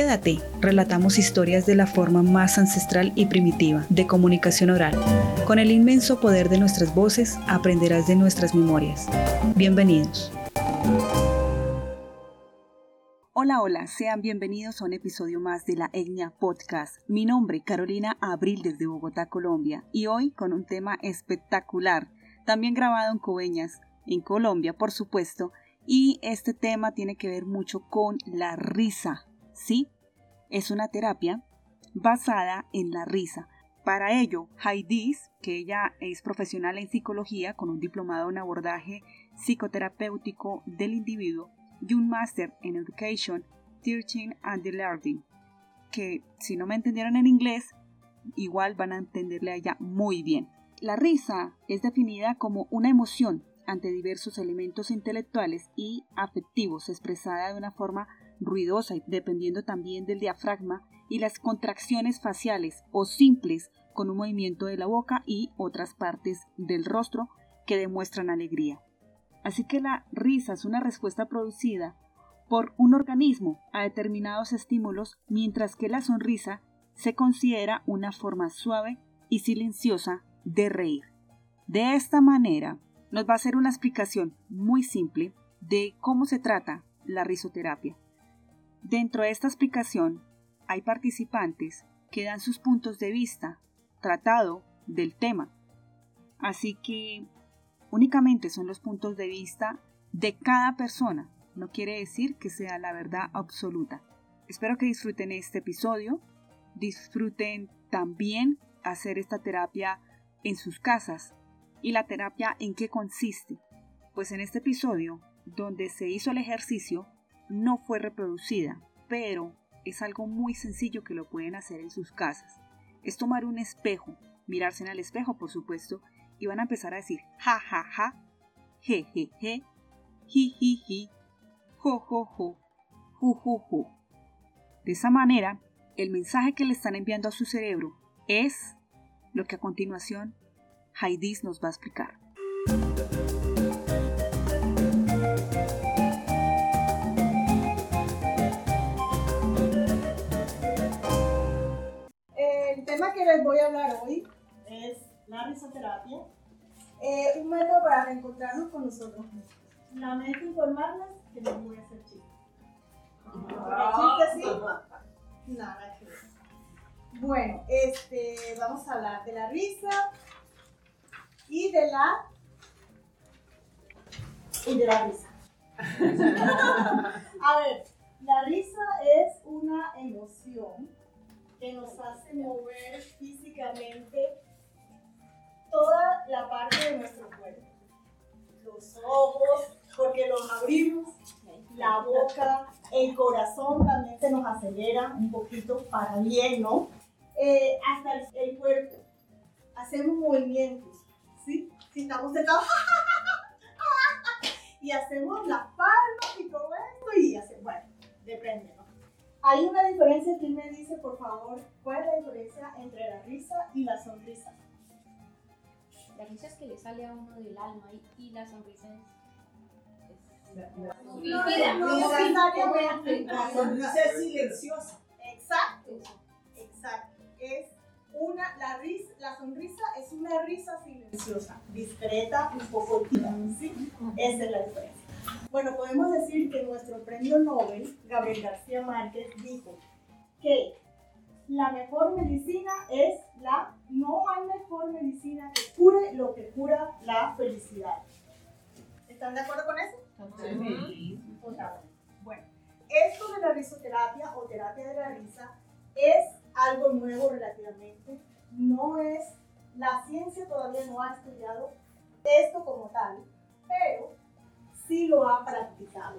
Quédate, relatamos historias de la forma más ancestral y primitiva de comunicación oral. Con el inmenso poder de nuestras voces aprenderás de nuestras memorias. Bienvenidos. Hola, hola, sean bienvenidos a un episodio más de la Etnia Podcast. Mi nombre, Carolina Abril desde Bogotá, Colombia, y hoy con un tema espectacular, también grabado en Coveñas, en Colombia, por supuesto, y este tema tiene que ver mucho con la risa, ¿sí? Es una terapia basada en la risa. Para ello, Heidi, que ella es profesional en psicología con un diplomado en abordaje psicoterapéutico del individuo y un máster en Education, Teaching and Learning, que si no me entendieron en inglés, igual van a entenderle a ella muy bien. La risa es definida como una emoción ante diversos elementos intelectuales y afectivos expresada de una forma ruidosa dependiendo también del diafragma y las contracciones faciales o simples con un movimiento de la boca y otras partes del rostro que demuestran alegría. Así que la risa es una respuesta producida por un organismo a determinados estímulos, mientras que la sonrisa se considera una forma suave y silenciosa de reír. De esta manera, nos va a hacer una explicación muy simple de cómo se trata la risoterapia. Dentro de esta explicación hay participantes que dan sus puntos de vista tratado del tema. Así que únicamente son los puntos de vista de cada persona. No quiere decir que sea la verdad absoluta. Espero que disfruten este episodio. Disfruten también hacer esta terapia en sus casas. ¿Y la terapia en qué consiste? Pues en este episodio, donde se hizo el ejercicio, no fue reproducida, pero es algo muy sencillo que lo pueden hacer en sus casas. Es tomar un espejo, mirarse en el espejo, por supuesto, y van a empezar a decir ja ja ja, je je je, ji ji ji, jo jo jo, ju ju ju. De esa manera, el mensaje que le están enviando a su cerebro es lo que a continuación Heidi nos va a explicar. Que les voy a hablar hoy es la risoterapia, eh, un método para reencontrarnos con nosotros mismos. Lamento informarles que no voy a hacer chiste. Porque chiste sí, nada que ver. Bueno, este, vamos a hablar de la risa, y de la y de la risa. A ver, la risa es una emoción que nos hace mover físicamente toda la parte de nuestro cuerpo. Los ojos, porque los abrimos, la boca, el corazón también se nos acelera un poquito para bien, ¿no? Eh, hasta el, cuerpo. Hacemos movimientos ¿sí? Si estamos sentados, y hacemos las palmas y todo esto, y hacemos, bueno, depende. Hay una diferencia, ¿quién me dice, por favor, cuál es la diferencia entre la risa y la sonrisa? La risa es que le sale a uno del alma y, la sonrisa es... No, necesariamente. La sonrisa es silenciosa. Exacto, exacto. Es una, la, risa, la sonrisa es una risa silenciosa, discreta, un poco tímida, ¿sí? Esa es la diferencia. Bueno, podemos decir que nuestro premio Nobel, Gabriel García Márquez, dijo que la mejor medicina es la, no hay mejor medicina que cure lo que cura la felicidad. ¿Están de acuerdo con eso? Sí. Bueno, esto de la risoterapia o terapia de la risa es algo nuevo relativamente. No es, la ciencia todavía no ha estudiado esto como tal, pero sí lo ha practicado.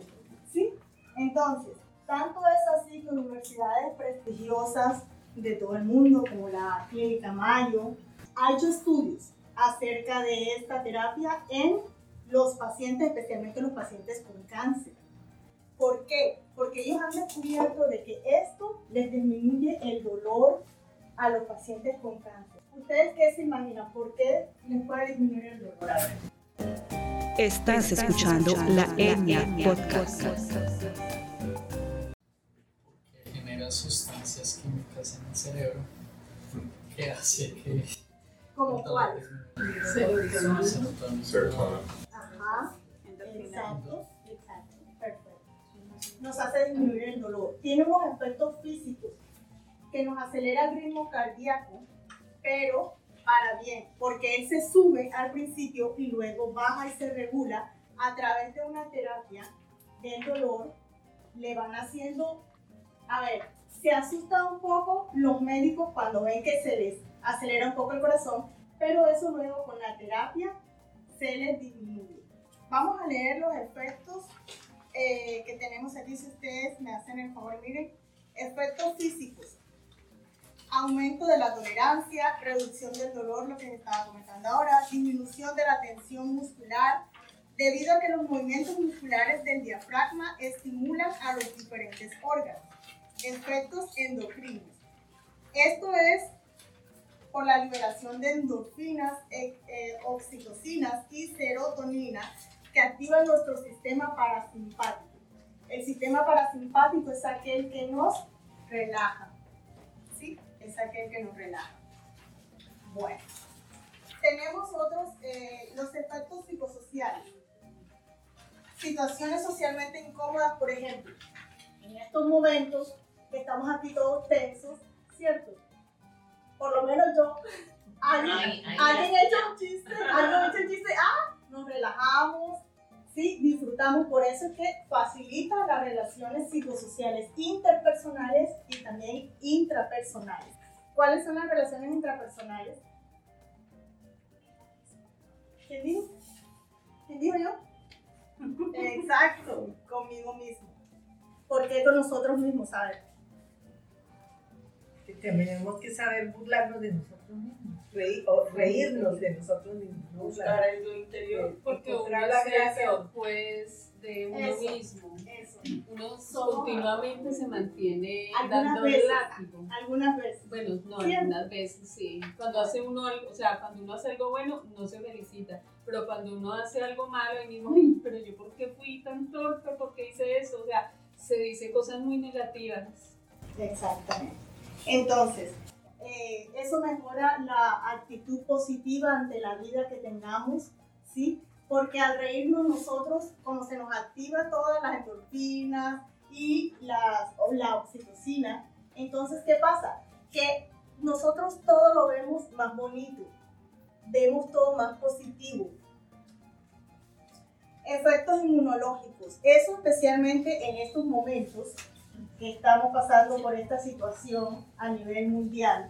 ¿Sí? Entonces, tanto es así que universidades prestigiosas de todo el mundo, como la Clínica Mayo, ha hecho estudios acerca de esta terapia en los pacientes, especialmente los pacientes con cáncer. ¿Por qué? Porque ellos han descubierto de que esto les disminuye el dolor a los pacientes con cáncer. ¿Ustedes qué se imaginan? ¿Por qué les puede disminuir el dolor? Estás, escuchando, la Etnia Podcast. Genera sustancias químicas en el cerebro que hace que ¿Como cuál? serotonina. Serotonina. Ajá. Exacto. Exacto. Perfecto. Nos hace disminuir el dolor. Tiene unos efectos físicos que nos acelera el ritmo cardíaco, pero para bien, porque él se sube al principio y luego baja y se regula a través de una terapia del dolor. Le van haciendo, a ver, se asusta un poco los médicos cuando ven que se les acelera un poco el corazón, pero eso luego con la terapia se les disminuye. Vamos a leer los efectos eh, que tenemos aquí, si ustedes me hacen el favor, miren, efectos físicos. Aumento de la tolerancia, reducción del dolor, lo que les estaba comentando ahora, disminución de la tensión muscular, debido a que los movimientos musculares del diafragma estimulan a los diferentes órganos. Efectos endocrinos. Esto es por la liberación de endorfinas, eh, eh, oxitocinas y serotonina que activan nuestro sistema parasimpático. El sistema parasimpático es aquel que nos relaja. Es aquel que nos relaja. Bueno, tenemos otros, eh, los efectos psicosociales. Situaciones socialmente incómodas, por ejemplo, en estos momentos que estamos aquí todos tensos, ¿cierto? Por lo menos yo, alguien, Ay, ay, alguien ha hecho un chiste, alguien ha hecho un chiste, ah, nos relajamos, sí, disfrutamos, por eso es que facilita las relaciones psicosociales interpersonales y también intrapersonales. ¿Cuáles son las relaciones intrapersonales? ¿Quién dijo? ¿Quién dijo yo? Exacto, conmigo mismo. ¿Por qué con nosotros mismos? Que tenemos que saber burlarnos de nosotros mismos, reír, o reírnos de nosotros mismos. ¿no? buscar en lo interior. Porque uno eso, pues, de uno Eso. mismo. Eso. Uno Somos- continuamente se mantiene dando veces. látigo. Algunas veces. Bueno, no, Siempre. algunas veces sí. Cuando hace uno algo, o sea, cuando uno hace algo bueno, no se felicita. Pero cuando uno hace algo malo, ahí mismo, ay, pero yo por qué fui tan torpe, por qué hice eso, o sea, se dice cosas muy negativas. Exactamente. Entonces, eh, eso mejora la actitud positiva ante la vida que tengamos, ¿sí? Porque al reírnos nosotros, como se nos activa todas las endorfinas y las, la oxitocina, entonces, ¿qué pasa? Que nosotros todo lo vemos más bonito, vemos todo más positivo. Efectos inmunológicos, eso especialmente en estos momentos, que estamos pasando por esta situación a nivel mundial,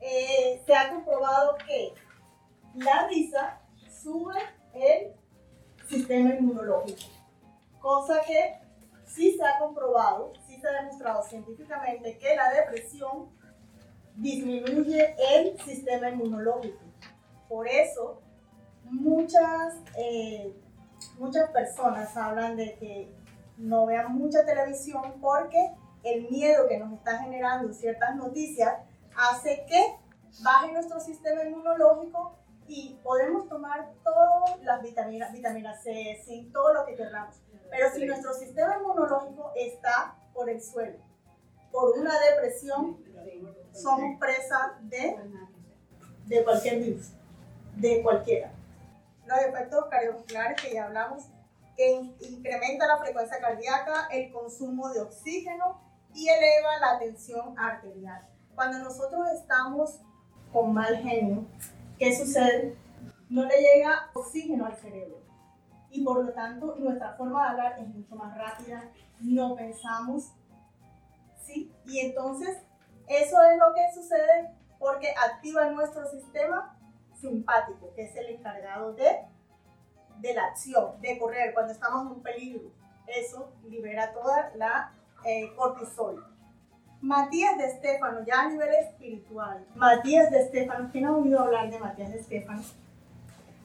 eh, se ha comprobado que la risa sube el sistema inmunológico, cosa que sí se ha comprobado, sí se ha demostrado científicamente que la depresión disminuye el sistema inmunológico. Por eso, muchas, eh, muchas personas hablan de que no vean mucha televisión porque el miedo que nos está generando ciertas noticias hace que baje nuestro sistema inmunológico y podemos tomar todas las vitaminas, vitamina C, zinc, todo lo que queramos. Pero si nuestro sistema inmunológico está por el suelo, por una depresión, somos presa de, de cualquier virus, de cualquiera. Los efectos cardiovasculares que ya hablamos, que in- incrementa la frecuencia cardíaca, el consumo de oxígeno y eleva la tensión arterial. Cuando nosotros estamos con mal genio, ¿qué sucede? No le llega oxígeno al cerebro y por lo tanto nuestra forma de hablar es mucho más rápida, no pensamos, ¿sí? Y entonces eso es lo que sucede porque activa nuestro sistema simpático, que es el encargado de, de la acción, de correr cuando estamos en un peligro. Eso libera toda la eh, cortisol. Matías de Estéfano, ya a nivel espiritual. Matías de Estéfano, ¿quién ha oído hablar de Matías de Estéfano?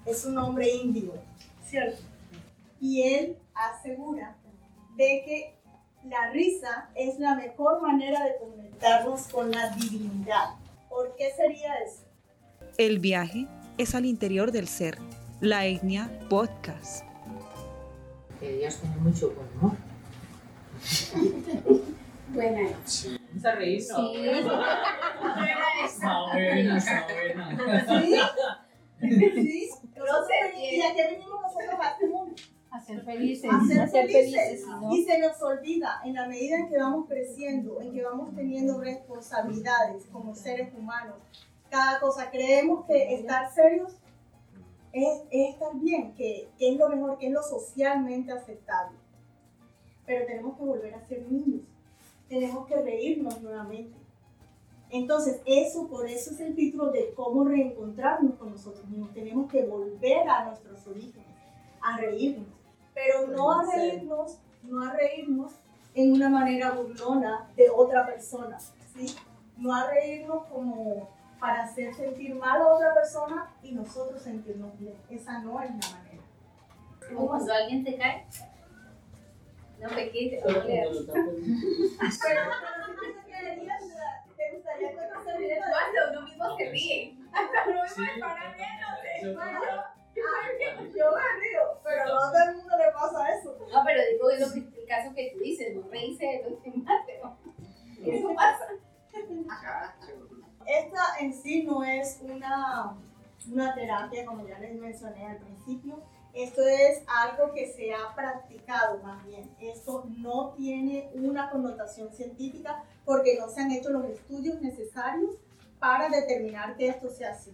Es un hombre indio, ¿cierto? Y él asegura de que la risa es la mejor manera de conectarnos con la divinidad. ¿Por qué sería eso? El viaje es al interior del ser. La etnia podcast. Que Dios tiene mucho buen humor. Buena. Sí. Vamos a reír, ¿no? Sí. Está buena, está buena. ¿Sí? ¿Sí? No se veni- ¿Y a qué venimos nosotros a este mundo? A ser felices. A ser felices. Y se nos olvida, en la medida en que vamos creciendo, en que vamos teniendo responsabilidades como seres humanos, cada cosa, creemos que estar serios es, es estar bien, que, que es lo mejor, que es lo socialmente aceptable. Pero tenemos que volver a ser niños, tenemos que reírnos nuevamente. Entonces, eso, por eso es el título de cómo reencontrarnos con nosotros mismos. Tenemos que volver a nuestros orígenes, a reírnos. Pero no a reírnos, no a reírnos en una manera burlona de otra persona, ¿sí? No a reírnos como para hacer sentir mal a otra persona y nosotros sentirnos bien. Esa no es la manera. Como cuando alguien te cae. No me quite, no tú te quedarías, ¿te gustaría que no se riera de Cuando uno mismo se ríe. Hasta uno mismo para riéndose. Yo me río, pero no a todo el mundo le pasa eso. No, pero digo, es lo que, el caso que tú dices, no reírse de los demás, pero eso pasa. Esta en sí no es una, una terapia, como ya les mencioné al principio. Esto es algo que se ha practicado más bien. Esto no tiene una connotación científica porque no se han hecho los estudios necesarios para determinar que esto sea así.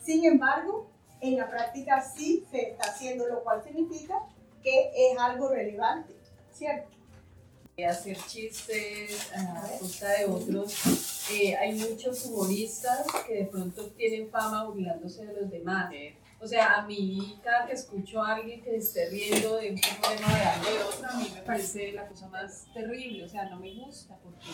Sin embargo, en la práctica sí se está haciendo, lo cual significa que es algo relevante, ¿cierto? hacer chistes a costa de otros. Eh, hay muchos humoristas que de pronto tienen fama burlándose de los demás. O sea, a mí cada que escucho a alguien que esté riendo de un problema de algo de otro, a mí me parece la cosa más terrible. O sea, no me gusta porque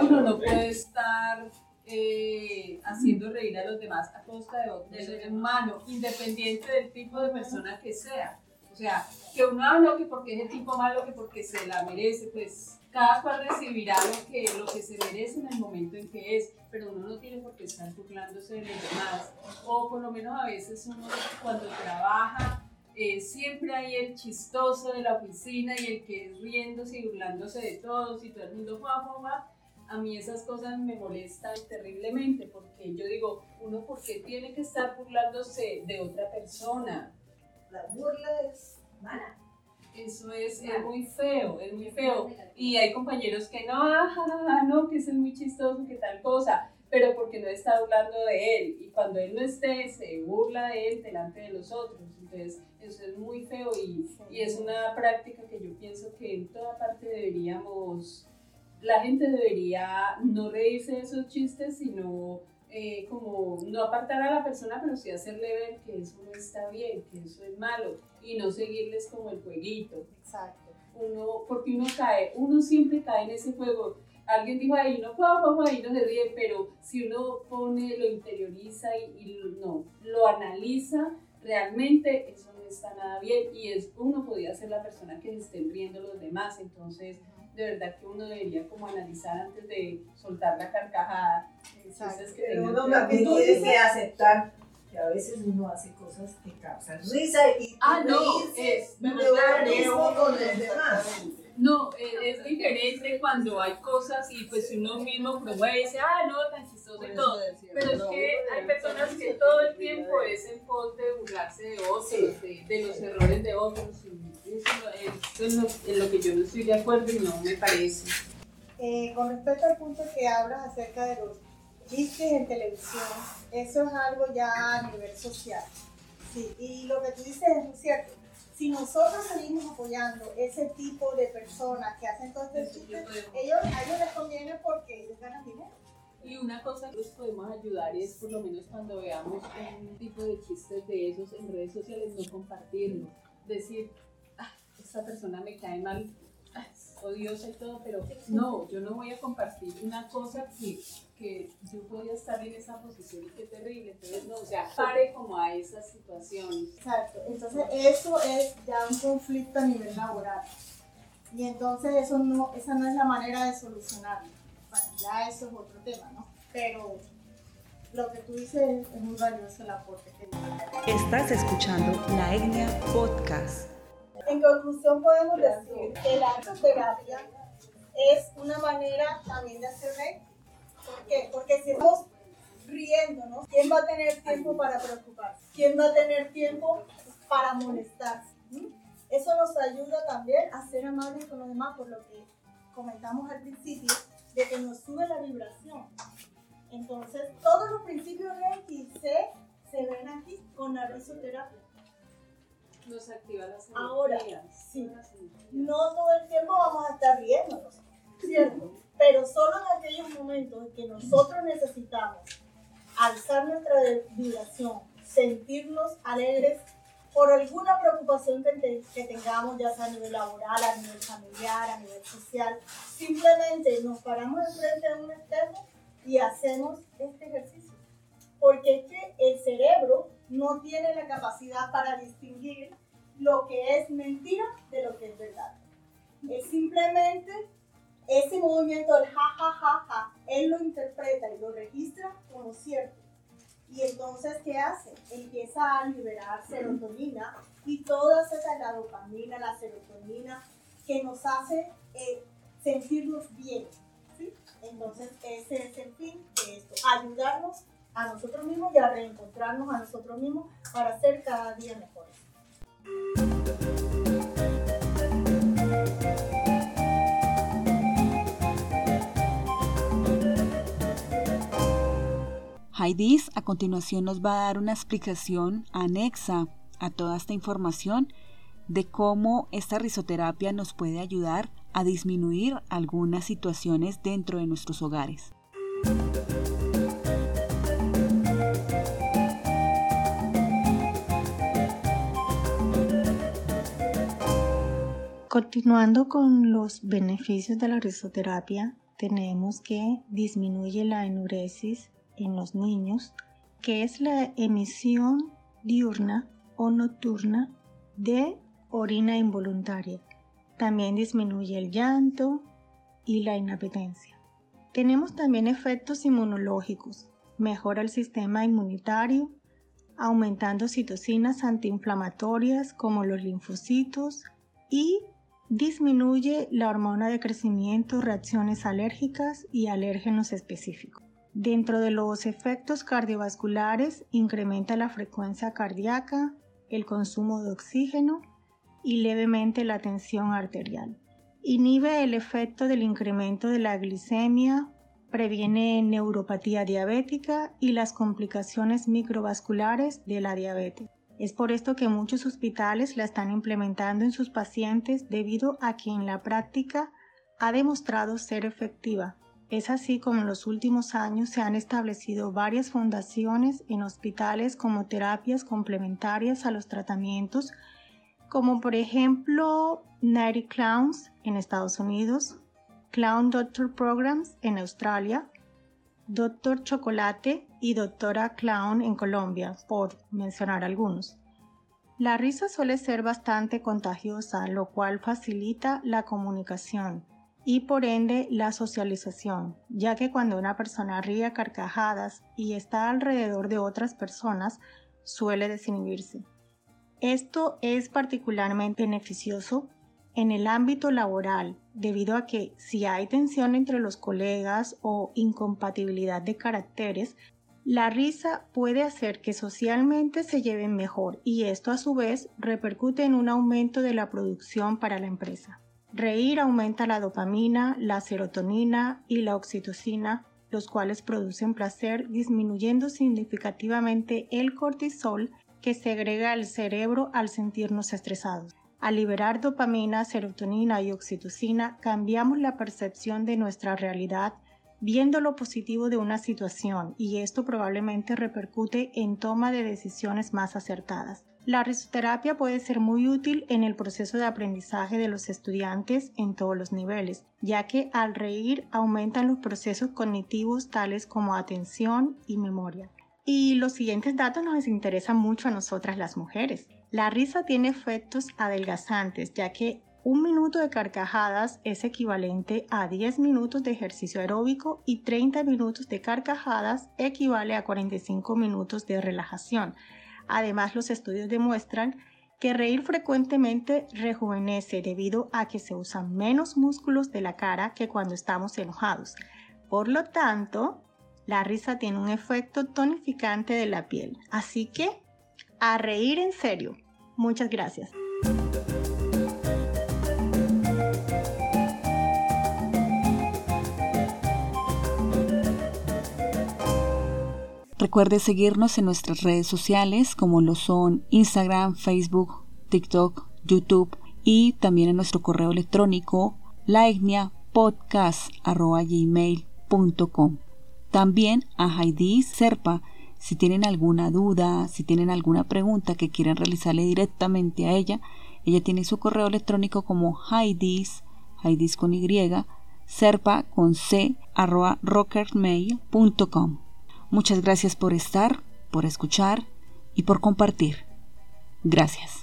uno no puede estar eh, haciendo reír a los demás a costa de otro ser humano, independiente del tipo de persona que sea. O sea, que uno habla que porque es el tipo malo, que porque se la merece, pues cada cual recibirá lo que, lo que se merece en el momento en que es, pero uno no tiene por qué estar burlándose de los demás. O por lo menos a veces uno cuando trabaja, eh, siempre hay el chistoso de la oficina y el que es riéndose y burlándose de todos y todo el mundo va, va. A mí esas cosas me molestan terriblemente porque yo digo, uno por qué tiene que estar burlándose de otra persona. La burla es mala. Eso es, es muy feo, es muy feo. Y hay compañeros que no, ah, no, que es muy chistoso, que tal cosa, pero porque no está hablando de él. Y cuando él no esté, se burla de él delante de los otros. Entonces, eso es muy feo y, y es una práctica que yo pienso que en toda parte deberíamos, la gente debería no reírse de esos chistes, sino eh, como no apartar a la persona, pero sí hacerle ver que eso no está bien, que eso es malo y no seguirles como el jueguito. Exacto. Uno, porque uno cae, uno siempre cae en ese juego. Alguien dijo ahí, no, juego, ahí no se ríe, pero si uno pone, lo interioriza y, y lo- no, lo analiza, realmente eso no está nada bien y es, uno podría ser la persona que se estén riendo los demás, entonces de verdad que uno debería como analizar antes de soltar la carcajada. Exacto. Chistes que Pero uno también con- tiene que aceptar que a veces uno hace cosas que causan risa y Ah, no, es uno mismo con los demás. No, es, es diferente cuando hay cosas y pues uno mismo promueve y dice, ah, no, tan chistoso y todo. Pero es que hay personas que todo el tiempo es en pos de burlarse de otros, de, de los errores de otros. Y eso es, eso es lo, en lo que yo no estoy de acuerdo y no me parece. Eh, con respecto al punto que hablas acerca de los chistes en televisión, eso es algo ya a nivel social. Sí, y lo que tú dices es muy cierto. Si nosotros seguimos apoyando ese tipo de personas que hacen todo este chistes, ellos, a ellos les conviene porque ellos ganan dinero. Y una cosa que nos podemos ayudar es, por lo menos cuando veamos un tipo de chistes de esos en redes sociales, no compartirlo. Decir, ah, esta persona me cae mal, odiosa y todo, pero no, yo no voy a compartir una cosa que, que yo podía estar en esa posición y qué terrible. Entonces, no, o sea, pare como a esas situaciones. Exacto. Entonces, eso es ya un conflicto a nivel laboral. Y entonces, eso no, esa no es la manera de solucionarlo. Bueno, ya eso es otro tema, ¿no? Pero lo que tú dices es muy valioso el aporte que. Estás escuchando La Etnia Podcast. En conclusión, podemos decir que la arteterapia es una manera también de hacer reír. ¿Por qué? Porque si estamos riéndonos, ¿quién va a tener tiempo para preocuparse? ¿Quién va a tener tiempo para molestarse? ¿Mm? Eso nos ayuda también a ser amables con los demás, por lo que comentamos al principio, de que nos sube la vibración. Entonces, todos los principios Reiki se, se ven aquí con la risoterapia. Nos activa las energías. Ahora, sí. No todo el tiempo vamos a estar riéndonos, ¿cierto? Pero solo en aquellos momentos en que nosotros necesitamos alzar nuestra vibración, sentirnos alegres por alguna preocupación que, te- que tengamos, ya sea a nivel laboral, a nivel familiar, a nivel social, simplemente nos paramos enfrente de un espejo y hacemos este ejercicio. Porque es que el cerebro no tiene la capacidad para distinguir lo que es mentira de lo que es verdad. Es simplemente ese movimiento del ja, ja, ja, ja, él lo interpreta y lo registra como cierto. Y entonces, ¿qué hace? Empieza a liberar serotonina y toda esa la dopamina, la serotonina, que nos hace eh, sentirnos bien. ¿sí? Entonces, ese es el fin de esto, ayudarnos a nosotros mismos y a reencontrarnos a nosotros mismos para ser cada día mejores. Heidis a continuación nos va a dar una explicación anexa a toda esta información de cómo esta risoterapia nos puede ayudar a disminuir algunas situaciones dentro de nuestros hogares. Continuando con los beneficios de la risoterapia, tenemos que disminuye la enuresis en los niños, que es la emisión diurna o nocturna de orina involuntaria. También disminuye el llanto y la inapetencia. Tenemos también efectos inmunológicos. Mejora el sistema inmunitario, aumentando citocinas antiinflamatorias como los linfocitos y disminuye la hormona de crecimiento, reacciones alérgicas y alérgenos específicos. Dentro de los efectos cardiovasculares, incrementa la frecuencia cardíaca, el consumo de oxígeno y levemente la tensión arterial. Inhibe el efecto del incremento de la glicemia, previene neuropatía diabética y las complicaciones microvasculares de la diabetes. Es por esto que muchos hospitales la están implementando en sus pacientes debido a que en la práctica ha demostrado ser efectiva. Es así como en los últimos años se han establecido varias fundaciones en hospitales como terapias complementarias a los tratamientos, como por ejemplo Nighty Clowns en Estados Unidos, Clown Doctor Programs en Australia, Doctor Chocolate y Doctora Clown en Colombia, por mencionar algunos. La risa suele ser bastante contagiosa, lo cual facilita la comunicación y por ende la socialización, ya que cuando una persona ríe a carcajadas y está alrededor de otras personas, suele desinhibirse. Esto es particularmente beneficioso en el ámbito laboral, debido a que si hay tensión entre los colegas o incompatibilidad de caracteres, la risa puede hacer que socialmente se lleven mejor y esto a su vez repercute en un aumento de la producción para la empresa. Reír aumenta la dopamina, la serotonina y la oxitocina, los cuales producen placer, disminuyendo significativamente el cortisol que segrega el cerebro al sentirnos estresados. Al liberar dopamina, serotonina y oxitocina, cambiamos la percepción de nuestra realidad viendo lo positivo de una situación y esto probablemente repercute en toma de decisiones más acertadas. La risoterapia puede ser muy útil en el proceso de aprendizaje de los estudiantes en todos los niveles, ya que al reír aumentan los procesos cognitivos tales como atención y memoria. Y los siguientes datos nos interesan mucho a nosotras las mujeres. La risa tiene efectos adelgazantes, ya que un minuto de carcajadas es equivalente a 10 minutos de ejercicio aeróbico y 30 minutos de carcajadas equivale a 45 minutos de relajación. Además, los estudios demuestran que reír frecuentemente rejuvenece debido a que se usan menos músculos de la cara que cuando estamos enojados. Por lo tanto, la risa tiene un efecto tonificante de la piel. Así que, a reír en serio. Muchas gracias. Recuerde seguirnos en nuestras redes sociales como lo son Instagram, Facebook, TikTok, YouTube y también en nuestro correo electrónico laetniapodcast.gmail.com También a Heidi Serpa si tienen alguna duda, si tienen alguna pregunta que quieran realizarle directamente a ella, ella tiene su correo electrónico como Heidis, Heidis con Y, serpa con C, arroba rockermail.com. Muchas gracias por estar, por escuchar y por compartir. Gracias.